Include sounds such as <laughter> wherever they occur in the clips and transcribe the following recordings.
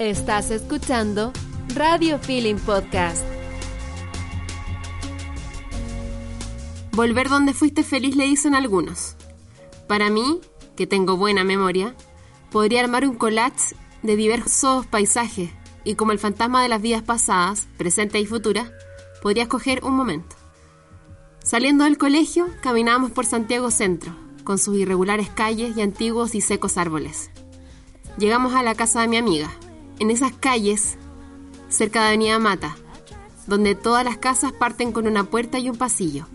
Estás escuchando Radio Feeling Podcast. Volver donde fuiste feliz le dicen algunos. Para mí, que tengo buena memoria, podría armar un collage de diversos paisajes y como el fantasma de las vidas pasadas, presentes y futuras, podría escoger un momento. Saliendo del colegio, caminábamos por Santiago Centro, con sus irregulares calles y antiguos y secos árboles. Llegamos a la casa de mi amiga, en esas calles, cerca de Avenida Mata, donde todas las casas parten con una puerta y un pasillo.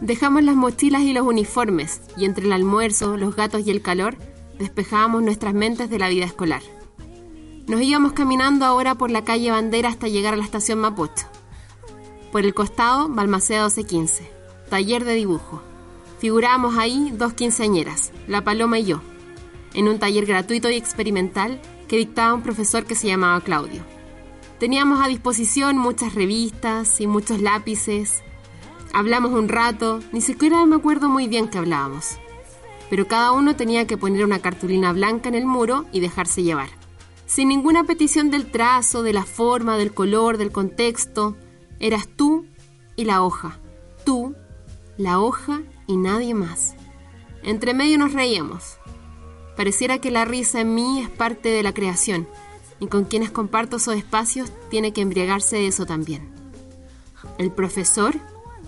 Dejamos las mochilas y los uniformes, y entre el almuerzo, los gatos y el calor, despejábamos nuestras mentes de la vida escolar. Nos íbamos caminando ahora por la calle Bandera hasta llegar a la estación Mapocho. Por el costado, Balmaceda 1215, taller de dibujo. Figurábamos ahí dos quinceañeras, la Paloma y yo, en un taller gratuito y experimental que dictaba un profesor que se llamaba Claudio. Teníamos a disposición muchas revistas y muchos lápices. Hablamos un rato, ni siquiera me acuerdo muy bien qué hablábamos. Pero cada uno tenía que poner una cartulina blanca en el muro y dejarse llevar. Sin ninguna petición del trazo, de la forma, del color, del contexto. Eras tú y la hoja. Tú, la hoja y nadie más. Entre medio nos reíamos. Pareciera que la risa en mí es parte de la creación y con quienes comparto esos espacios tiene que embriagarse de eso también. El profesor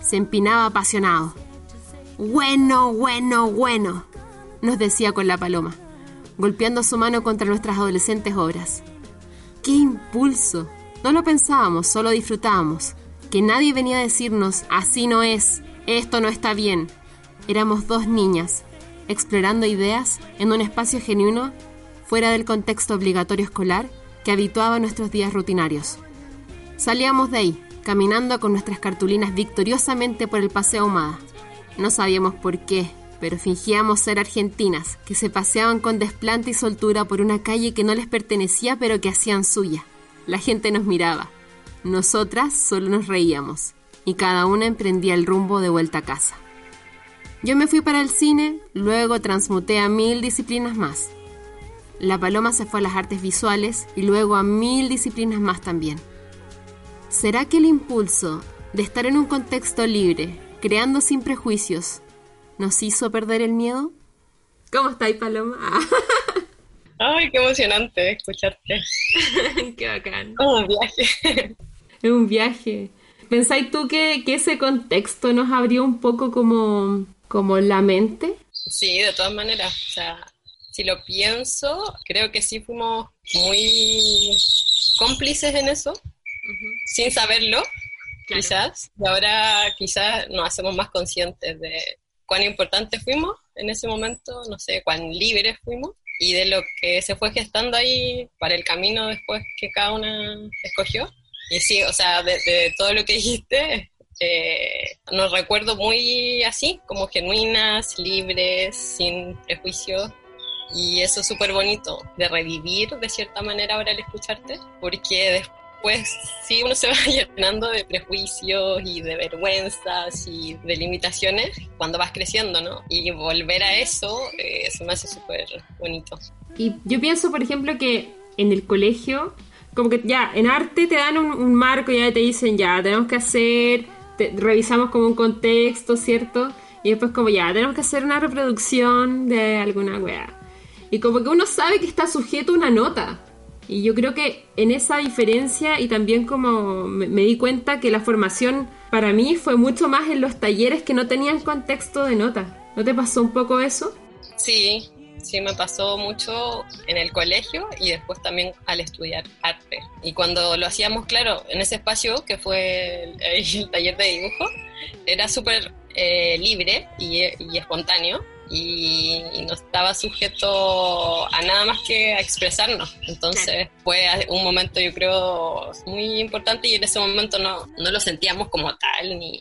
se empinaba apasionado. Bueno, bueno, bueno, nos decía con la paloma, golpeando su mano contra nuestras adolescentes obras. ¡Qué impulso! No lo pensábamos, solo disfrutábamos. Que nadie venía a decirnos, así no es, esto no está bien. Éramos dos niñas, explorando ideas en un espacio genuino fuera del contexto obligatorio escolar que habituaba nuestros días rutinarios. Salíamos de ahí, caminando con nuestras cartulinas victoriosamente por el paseo Ahumada. No sabíamos por qué, pero fingíamos ser argentinas, que se paseaban con desplante y soltura por una calle que no les pertenecía pero que hacían suya. La gente nos miraba. Nosotras solo nos reíamos, y cada una emprendía el rumbo de vuelta a casa. Yo me fui para el cine, luego transmuté a mil disciplinas más. La paloma se fue a las artes visuales y luego a mil disciplinas más también. ¿Será que el impulso de estar en un contexto libre, creando sin prejuicios, nos hizo perder el miedo? ¿Cómo estáis, Paloma? <laughs> Ay, qué emocionante escucharte. <laughs> qué bacán. Como un viaje. Es un viaje. ¿Pensáis tú que, que ese contexto nos abrió un poco como como la mente? Sí, de todas maneras. O sea, si lo pienso, creo que sí fuimos muy cómplices en eso, sin saberlo, quizás. Y ahora quizás nos hacemos más conscientes de cuán importantes fuimos en ese momento, no sé, cuán libres fuimos y de lo que se fue gestando ahí para el camino después que cada una escogió. Y sí, o sea, de, de todo lo que dijiste, eh, nos recuerdo muy así, como genuinas, libres, sin prejuicios. Y eso es súper bonito de revivir de cierta manera ahora al escucharte, porque después sí uno se <laughs> va llenando de prejuicios y de vergüenzas y de limitaciones cuando vas creciendo, ¿no? Y volver a eso eh, me hace súper bonito. Y yo pienso, por ejemplo, que en el colegio, como que ya en arte te dan un, un marco, ya te dicen, ya tenemos que hacer revisamos como un contexto, ¿cierto? Y después como ya, tenemos que hacer una reproducción de alguna wea. Y como que uno sabe que está sujeto a una nota. Y yo creo que en esa diferencia y también como me, me, di cuenta que la formación para mí fue mucho más en los talleres que no tenían contexto de nota. ¿No te pasó un poco eso? Sí, sí me pasó mucho en el colegio y después también al estudiar arte. Y cuando lo hacíamos, claro, en ese espacio que fue el, <laughs> el taller de dibujo, era súper eh, libre y, y, espontáneo. y, no estaba sujeto a nada más que a expresarnos. Entonces fue un momento yo creo muy importante y en ese momento no, no lo sentíamos como tal ni,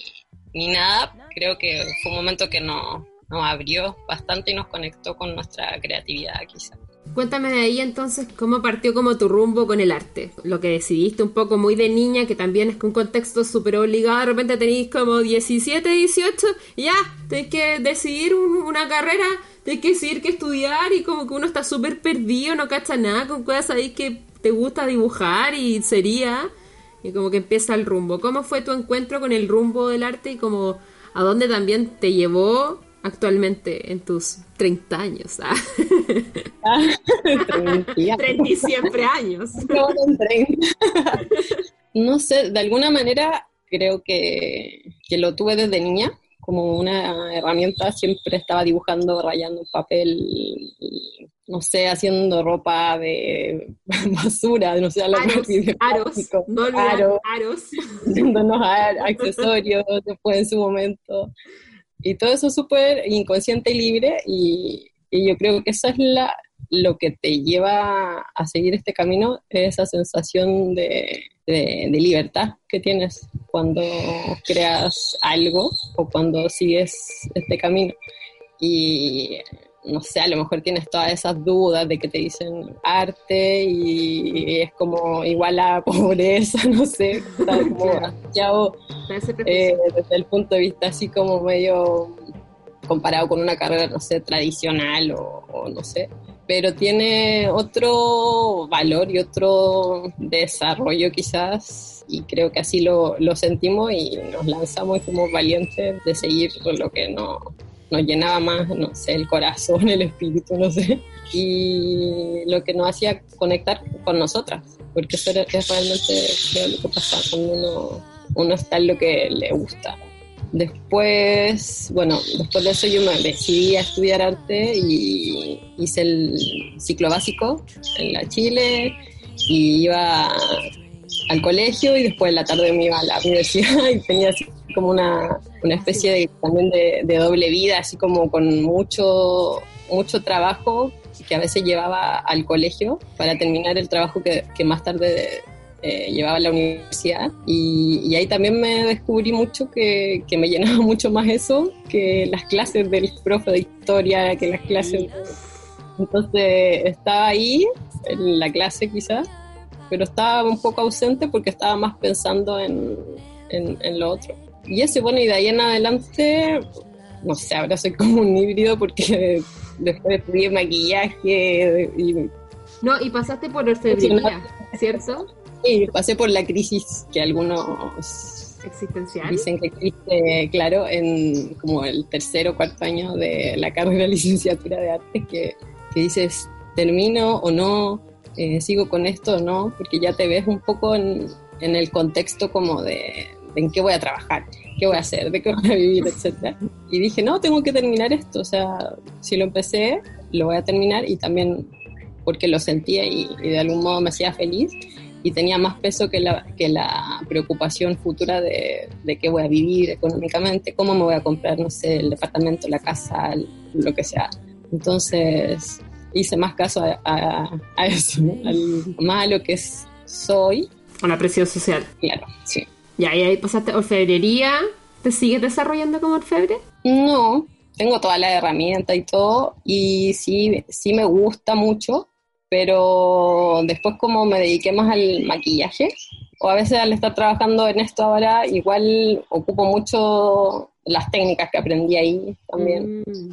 ni nada. Creo que fue un momento que nos, nos abrió bastante y nos conectó con nuestra creatividad quizás. Cuéntame de ahí entonces cómo partió como tu rumbo con el arte. Lo que decidiste un poco muy de niña, que también es un contexto súper obligado. De repente tenéis como 17, 18, y ya, tenés que decidir una carrera, tenés que decidir qué estudiar, y como que uno está súper perdido, no cacha nada con cosas ahí que te gusta dibujar y sería. Y como que empieza el rumbo. ¿Cómo fue tu encuentro con el rumbo del arte y como a dónde también te llevó actualmente en tus 30 años. ¿ah? Ah, <laughs> 30 y siempre años. No, sé, de alguna manera creo que, que, lo tuve desde niña como una herramienta, siempre estaba dibujando, rayando papel, no sé, haciendo ropa de <laughs> basura, no sé, aros, aros, no aros, aros. haciéndonos accesorios después en su momento. Y todo eso súper inconsciente y libre y, yo creo que eso es la, lo que te lleva a seguir este camino, esa sensación de, de, libertad que tienes cuando creas algo o cuando sigues este camino. Y no sé, a lo mejor tienes todas esas dudas de que te dicen arte y es como igual a <laughs> pobreza, no sé, está como <laughs> eh, desde el punto de vista así como medio comparado con una carrera, no sé, tradicional o, no sé, pero tiene otro valor y otro desarrollo quizás y creo que así lo, lo sentimos y nos lanzamos y fuimos valientes de seguir lo que no, nos llenaba más, no sé, el corazón, <laughs> el espíritu, no sé, y lo que nos hacía conectar con nosotras, porque eso es realmente lo que pasa cuando uno, uno está en lo que le gusta. Después, bueno, después de eso yo me decidí a estudiar arte y hice el ciclo básico en la Chile y iba al colegio y después en la tarde me iba a la universidad <laughs> y tenía así como una, una especie de, también de, doble vida, así como con mucho, mucho trabajo que a veces llevaba al colegio para terminar el trabajo que, que más tarde eh, llevaba a la universidad. Y, y, ahí también me descubrí mucho que, que, me llenaba <laughs> mucho más eso que las clases del profe de historia, que las clases... Entonces estaba ahí, en la clase quizás, pero estaba un poco ausente porque estaba más pensando en, en, en lo otro. Y eso, bueno, y de ahí en adelante, no sé, ahora soy como un híbrido porque <laughs> después estudié maquillaje y... No, y pasaste por orfebrería, ¿cierto? Sí, pasé por la crisis que algunos existencial dicen que existe, claro, en como el tercer o cuarto año de la carrera de <laughs> licenciatura de arte, que, que dices, termino o no, eh, sigo con esto o no, porque ya te ves un poco en, en el contexto como de, en qué voy a trabajar, qué voy a hacer, de qué voy a vivir, etc. Y dije, no, tengo que terminar esto, o sea, si lo empecé, lo voy a terminar y también porque lo sentía y, de algún modo me hacía feliz y tenía más peso que la, que la preocupación futura de, de qué voy a vivir económicamente, cómo me voy a comprar, no sé, el departamento, la casa, lo que sea. Entonces hice más caso a, a, eso, más a lo que soy. A la presión social. Claro, sí. Ya, y ahí pasaste orfebrería. ¿Te sigues desarrollando como orfebre? No, tengo toda la herramienta y todo, y sí, sí me gusta mucho, pero después como me dediqué más al maquillaje, o a veces al estar trabajando en esto ahora, igual ocupo mucho las técnicas que aprendí ahí también. Mm.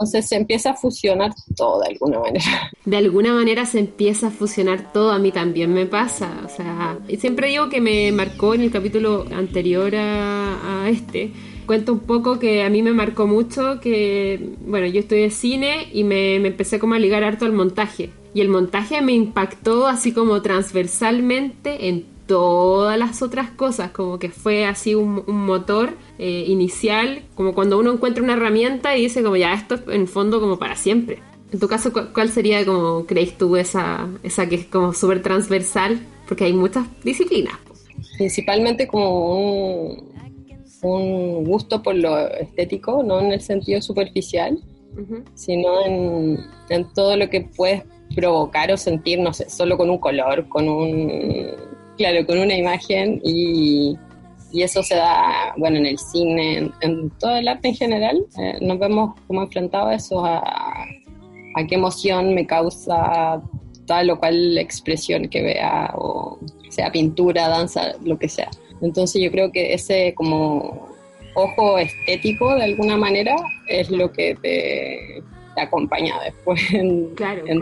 Entonces se empieza a fusionar todo de alguna manera. De alguna manera se empieza a fusionar todo, a mí también me pasa. O sea, siempre digo que me marcó en el capítulo anterior a, este. Cuento un poco que a mí me marcó mucho que, bueno, yo estudié cine y me, me empecé como a ligar harto al montaje. Y el montaje me impactó así como transversalmente en todas las otras cosas, como que fue así un, motor eh, inicial, como cuando uno encuentra una herramienta y dice como ya esto es en fondo como para siempre. En tu caso, ¿cuál sería como crees tú esa, esa que es como súper transversal? Porque hay muchas disciplinas. Principalmente como un, un gusto por lo estético, no en el sentido superficial, sino en, en todo lo que puedes provocar o sentir, no sé, solo con un color, con un, claro, con una imagen y, y eso se da, bueno, en el cine, en, todo el arte en general, eh, nos vemos como enfrentados a eso, a, a, qué emoción me causa tal o cual expresión que vea, o sea pintura, danza, lo que sea. Entonces yo creo que ese como ojo estético de alguna manera es lo que te, acompaña después en,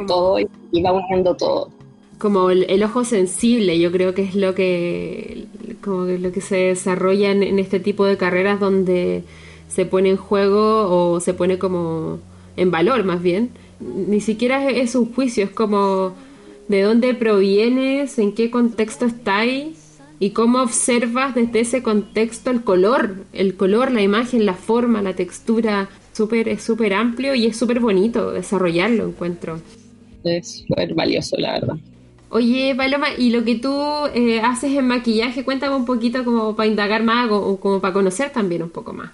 todo y, va uniendo todo. Como el, ojo sensible, yo creo que es lo que, como lo que se desarrolla en, este tipo de carreras donde se pone en juego o se pone como en valor más bien. Ni siquiera es un juicio, es como de dónde provienes, en qué contexto estáis y cómo observas desde ese contexto el color, el color, la imagen, la forma, la textura, súper es súper amplio y es súper bonito desarrollarlo, encuentro. Es súper valioso, la verdad. Oye, Paloma, y lo que tú eh, haces en maquillaje, cuéntame un poquito como para indagar más o como para conocer también un poco más.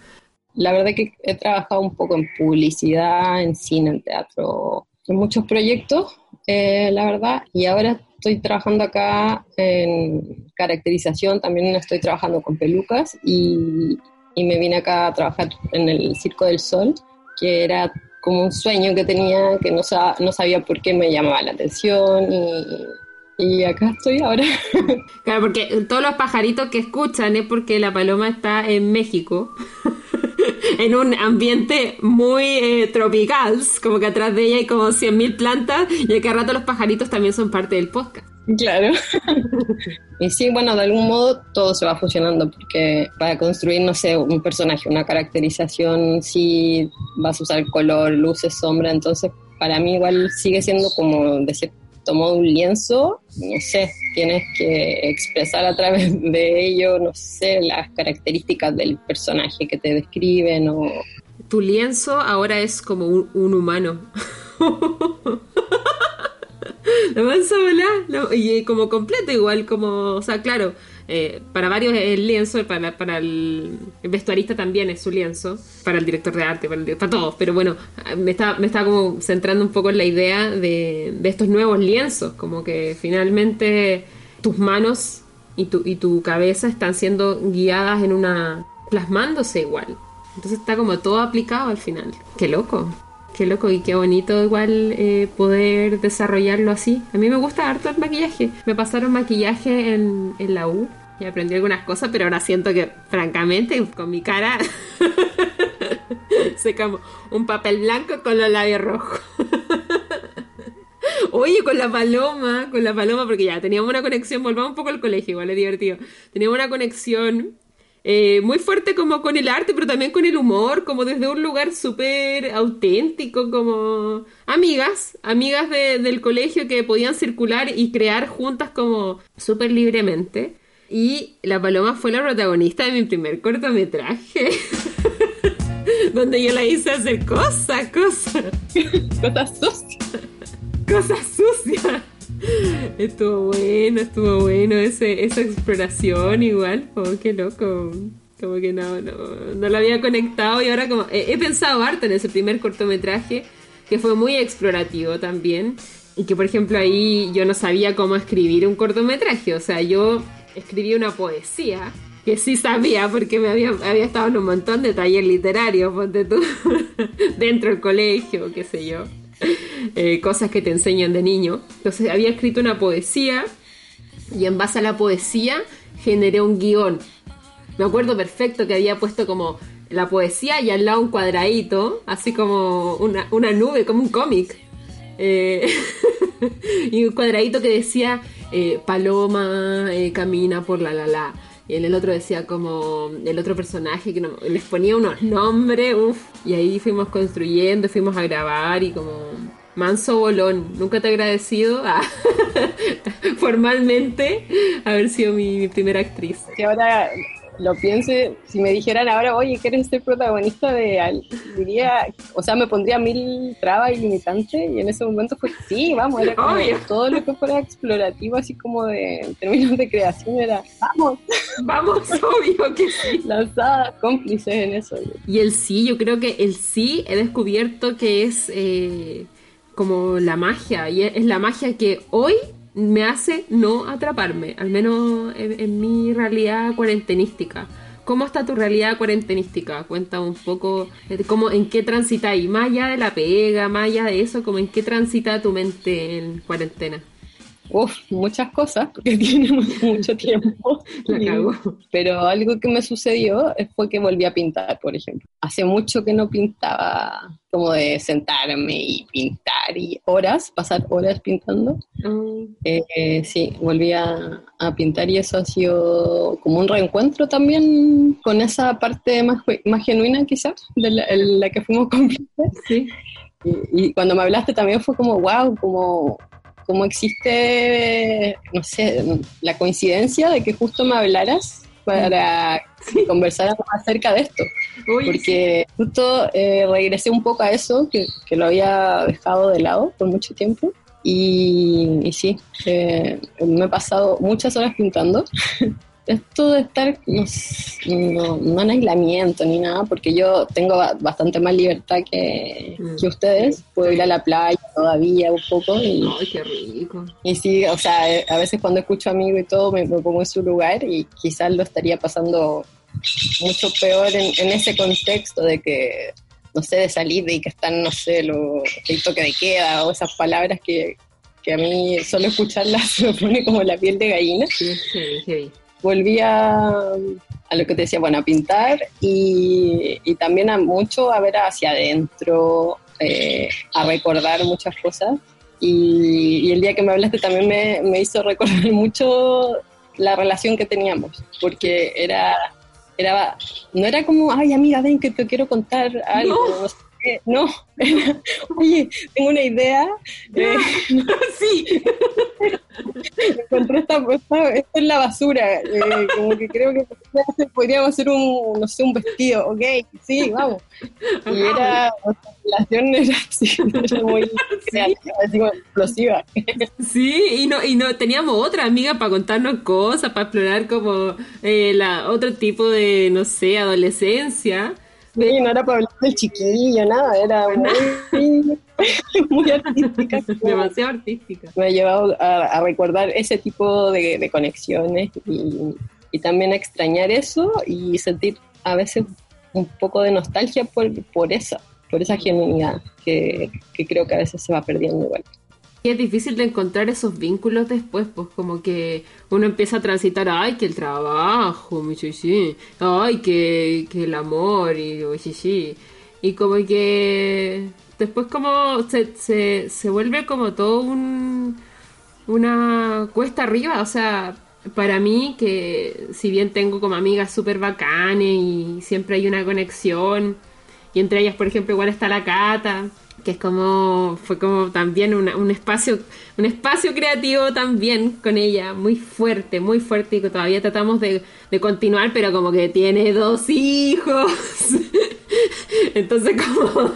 La verdad que he trabajado un poco en publicidad, en cine, en teatro, en muchos proyectos, eh, la verdad, y ahora estoy trabajando acá en caracterización, también estoy trabajando con pelucas y, me vine acá a trabajar en el Circo del Sol, que era como un sueño que tenía, que no, no sabía por qué me llamaba la atención y, y acá estoy ahora. <laughs> Claro, porque todos los pajaritos que escuchan es porque la paloma está en México. <laughs> en un ambiente muy eh, tropical, como que atrás de ella hay como 100.000 plantas y a cada rato los pajaritos también son parte del podcast. Claro. <laughs> y sí, bueno, de algún modo todo se va fusionando porque para construir, no sé, un personaje, una caracterización, sí vas a usar color, luces, sombra, entonces para mí igual sigue siendo como decir tomó un lienzo, no sé, tienes que expresar a través <laughs> de ello, no sé, las características del personaje que te describen o... Tu lienzo ahora es como un, un humano. Lo vas a y como completo igual, como, o sea, claro, eh, para varios es el lienzo, para, para el, vestuarista también es su lienzo, para el director de arte, para, para todos, pero bueno, me está, me está como centrando un poco en la idea de, de estos nuevos lienzos, como que finalmente tus manos y tu, y tu cabeza están siendo guiadas en una... plasmándose igual. Entonces está como todo aplicado al final. Qué loco. Qué loco y qué bonito igual eh, poder desarrollarlo así. A mí me gusta harto el maquillaje. Me pasaron maquillaje en, la U y aprendí algunas cosas, pero ahora siento que, francamente, con mi cara <laughs> se como un papel blanco con los labios rojos. <laughs> Oye, con la paloma, con la paloma, porque ya teníamos una conexión, volvamos un poco al colegio, igual es divertido. Teníamos una conexión eh, muy fuerte como con el arte, pero también con el humor, como desde un lugar súper auténtico, como amigas, amigas del colegio que podían circular y crear juntas como súper libremente. Y la paloma fue la protagonista de mi primer cortometraje. <laughs> donde yo la hice hacer cosas, cosas. <laughs> cosas sucias. Cosas sucias. Estuvo bueno, estuvo bueno ese, esa exploración igual. Oh, qué loco. Como que no, no, no lo había conectado y ahora como... He, pensado harto en ese primer cortometraje que fue muy explorativo también. Y que por ejemplo ahí yo no sabía cómo escribir un cortometraje. O sea, yo escribí una poesía que sí sabía porque me había, estado en un montón de talleres literarios, ponte <laughs> dentro del colegio, qué sé yo. <laughs> Eh, cosas que te enseñan de niño. Entonces había escrito una poesía y en base a la poesía generé un guion. Me acuerdo perfecto que había puesto como la poesía y al lado un cuadradito, así como una, nube, como un cómic. Eh, <laughs> y un cuadradito que decía eh, Paloma camina por la la la. Y en el otro decía como el otro personaje que les ponía unos nombres, uff. Y ahí fuimos construyendo, fuimos a grabar y como manso bolón. Nunca te he agradecido a, <laughs> formalmente haber sido mi, primera actriz. Y ahora lo pienso, si me dijeran ahora, oye, ¿quieres ser protagonista de algo? Diría, o sea, me pondría mil trabas y limitantes y en ese momento fue, sí, vamos, era como todo lo que fuera explorativo, así como de, en términos de creación, era, vamos. Vamos, <laughs> obvio que sí. Lanzadas, cómplices en eso. Y el sí, yo creo que el sí he descubierto que es eh, como la magia, y es la magia que hoy me hace no atraparme, al menos en, mi realidad cuarentenística. ¿Cómo está tu realidad cuarentenística? Cuenta un poco eh, cómo, en qué transita y más allá de la pega, más allá de eso, como en qué transita tu mente en cuarentena. Uf, muchas cosas, porque <laughs> tiene mucho tiempo. <laughs> Pero algo que me sucedió fue que volví a pintar, por ejemplo. Hace mucho que no pintaba, como de sentarme y pintar y horas, pasar horas pintando. Mm. Eh, sí, volví a, pintar y eso ha sido como un reencuentro también con esa parte más, más genuina quizás, de la, que fuimos <laughs> cómplices. Sí. Y, y, cuando me hablaste también fue como, wow, como cómo existe, no sé, la coincidencia de que justo me hablaras para conversar acerca de esto. porque justo eh, regresé un poco a eso, que, lo había dejado de lado por mucho tiempo. Y, sí, eh, me he pasado muchas horas pintando. Esto de estar no, no, en aislamiento ni nada, porque yo tengo bastante más libertad que, mm. que ustedes. Puedo ir a la playa todavía un poco. Y, Ay, qué rico. Y sí, o sea, eh, a veces cuando escucho amigos y todo me, pongo en su lugar y quizás lo estaría pasando mucho peor en, ese contexto de que, no sé, de salir y que están, no sé, lo, el toque de queda o esas palabras que, que a mí solo escucharlas <laughs> me pone como la piel de gallina. Sí, sí, sí volví a, lo que te decía, bueno, a pintar y, también a mucho a ver hacia adentro, eh, a recordar muchas cosas. Y, el día que me hablaste también me, hizo recordar <laughs> mucho la relación que teníamos, porque era, era no era como, ay amiga, ven que te quiero contar algo, no, <laughs> oye, tengo una idea. Eh, <laughs> sí. <laughs> Encontré esta, esto en la basura. Eh, como que creo que podríamos hacer un, no sé, un vestido. Ok, sí, vamos. Y era, la relación era así, muy creativa, así como explosiva. Sí, y no, y no teníamos otra amiga para contarnos cosas, para explorar como eh, la, otro tipo de, no sé, adolescencia. Sí, no era para hablar del chiquillo, nada, era <laughs> muy, muy artística. Demasiado artística. Me ha llevado a, recordar ese tipo de, conexiones y, también a extrañar eso y sentir a veces un poco de nostalgia por, por esa, por esa genuinidad que, que creo que a veces se va perdiendo igual. Y es difícil de encontrar esos vínculos después, pues como que uno empieza a transitar, ay, que el trabajo, sí, sí, ay, que, que el amor, y sí. Y como que después como se, se, se vuelve como todo un, una cuesta arriba, o sea, para mí que si bien tengo como amigas súper bacanes y siempre hay una conexión, y entre ellas, por ejemplo, igual está la Cata, que es como fue como también un espacio un espacio creativo también con ella muy fuerte muy fuerte y que todavía tratamos de, continuar pero como que tiene dos hijos. <laughs> Entonces como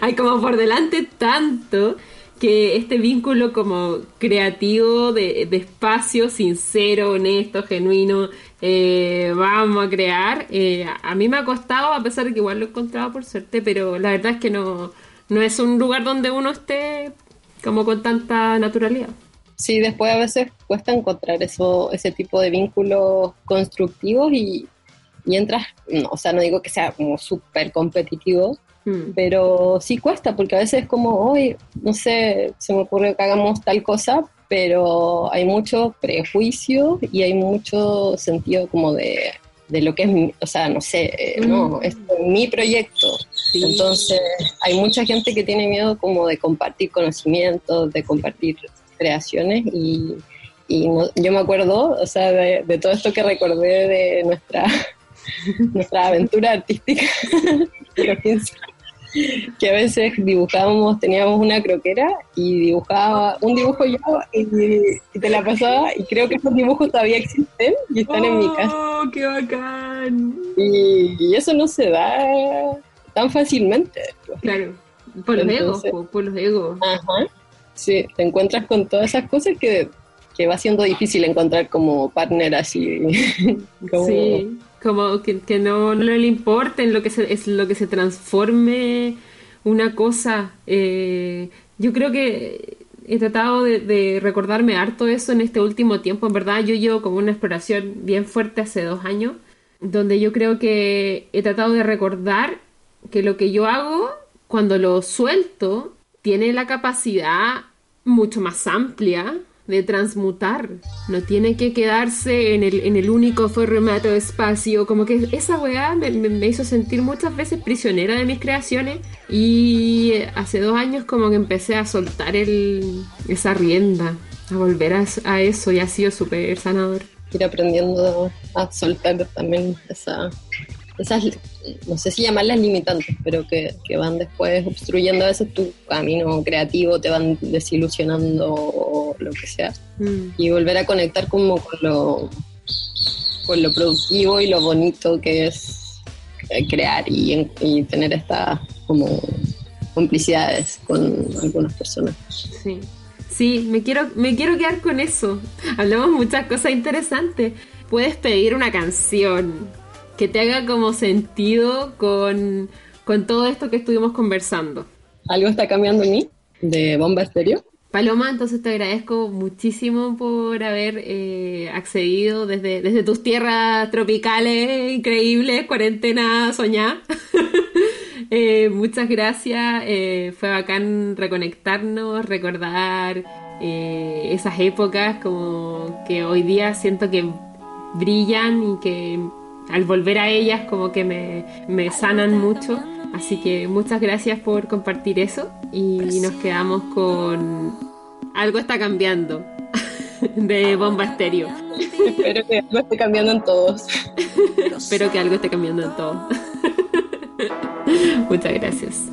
hay como por delante tanto que este vínculo como creativo de, espacio sincero honesto genuino eh, vamos a crear eh, a mí me ha costado a pesar de que igual lo he encontrado por suerte pero la verdad es que no no es un lugar donde uno esté como con tanta naturalidad. Sí, después a veces cuesta encontrar eso, ese tipo de vínculos constructivos y, entras, o sea, no digo que sea como súper competitivo, hmm. pero sí cuesta, porque a veces es como, hoy, no sé, se me ocurre que hagamos tal cosa, pero hay mucho prejuicio y hay mucho sentido como de, de lo que es, o sea, no sé, eh, no, mm. es mi proyecto. Entonces, hay mucha gente que tiene miedo como de compartir conocimientos, de compartir creaciones y, y yo me acuerdo, o sea, de, todo esto que recordé de nuestra, <laughs> nuestra aventura artística <laughs> que a veces dibujábamos, teníamos una croquera y dibujaba un dibujo yo y, te la pasaba y creo que esos dibujos todavía existen y están en mi casa. ¡Oh, qué bacán! Y, eso no se da tan fácilmente. Claro, por los egos, por, los egos. Ajá. Sí, te encuentras con todas esas cosas que, que va siendo difícil encontrar como partner así. <laughs> Sí como que, que no, no, le importe en lo que se, es lo que se transforme una cosa. Eh, yo creo que he tratado de, recordarme harto eso en este último tiempo. En verdad, yo llevo como una exploración bien fuerte hace dos años, donde yo creo que he tratado de recordar que lo que yo hago, cuando lo suelto, tiene la capacidad mucho más amplia de transmutar. No tiene que quedarse en el, en el único formato espacio. Como que esa weá me, me, hizo sentir muchas veces prisionera de mis creaciones. Y hace dos años como que empecé a soltar el, esa rienda, a volver a, a eso y ha sido súper sanador. Ir aprendiendo a soltar también esa esas, no sé si llamarlas limitantes, pero que, van después obstruyendo a veces tu camino creativo, te van desilusionando o lo que sea. Mm. Y volver a conectar como con lo, con lo productivo y lo bonito que es eh, crear y, tener estas como complicidades con algunas personas. Sí. Sí, me quiero, me quiero quedar con eso. Hablamos muchas cosas interesantes. Puedes pedir una canción, que te haga como sentido con, todo esto que estuvimos conversando. ¿Algo está cambiando en mí de Bomba Estéreo? Paloma, entonces te agradezco muchísimo por haber eh, accedido desde, desde tus tierras tropicales, increíbles, cuarentena soñá. <laughs> Eh, muchas gracias, eh, fue bacán reconectarnos, recordar esas épocas como que hoy día siento que brillan y que al volver a ellas como que me, sanan mucho. Así que muchas gracias por compartir eso y nos quedamos con Algo está cambiando <laughs> de Bomba Estéreo. Espero que algo esté cambiando en todos. <laughs> Espero que algo esté cambiando en todos. <laughs> muchas gracias.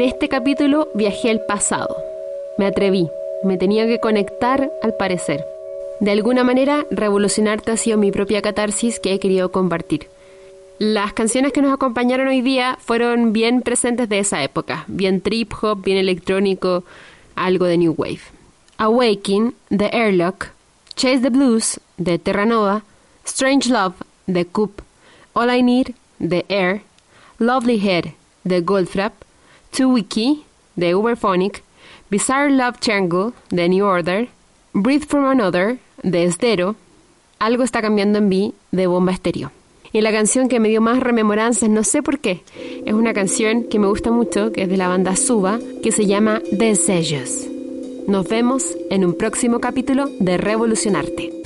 En este capítulo viajé al pasado. Me atreví, me tenía que conectar al parecer. De alguna manera, revolucionarte ha sido mi propia catarsis que he querido compartir. Las canciones que nos acompañaron hoy día fueron bien presentes de esa época, bien trip hop, bien electrónico, algo de New Wave. Awaking, de Airlock, Chase the Blues, de Terranova, Strange Love, de Coop, All I Need, de Air, Lovely Head, de Goldfrapp, Two Wiki, de Uberphonic, Bizarre Love Triangle, de New Order, Breathe from Another, de Esdero, Algo está cambiando en mí, de Bomba Estéreo. Y la canción que me dio más rememoranzas, no sé por qué, es una canción que me gusta mucho, que es de la banda Suba, que se llama Desejos. Nos vemos en un próximo capítulo de Revolucionarte.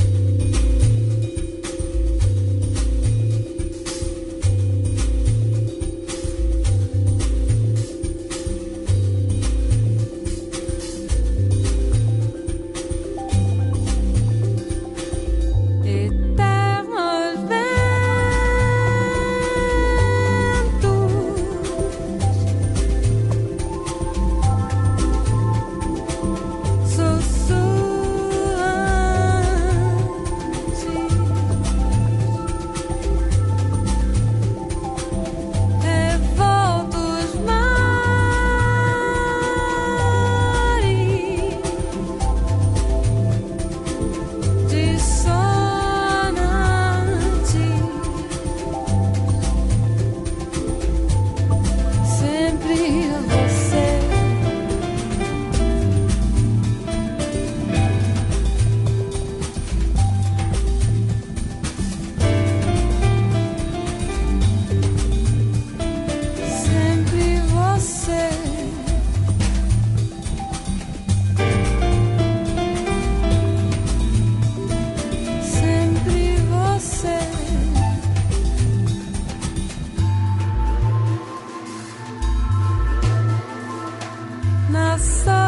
só.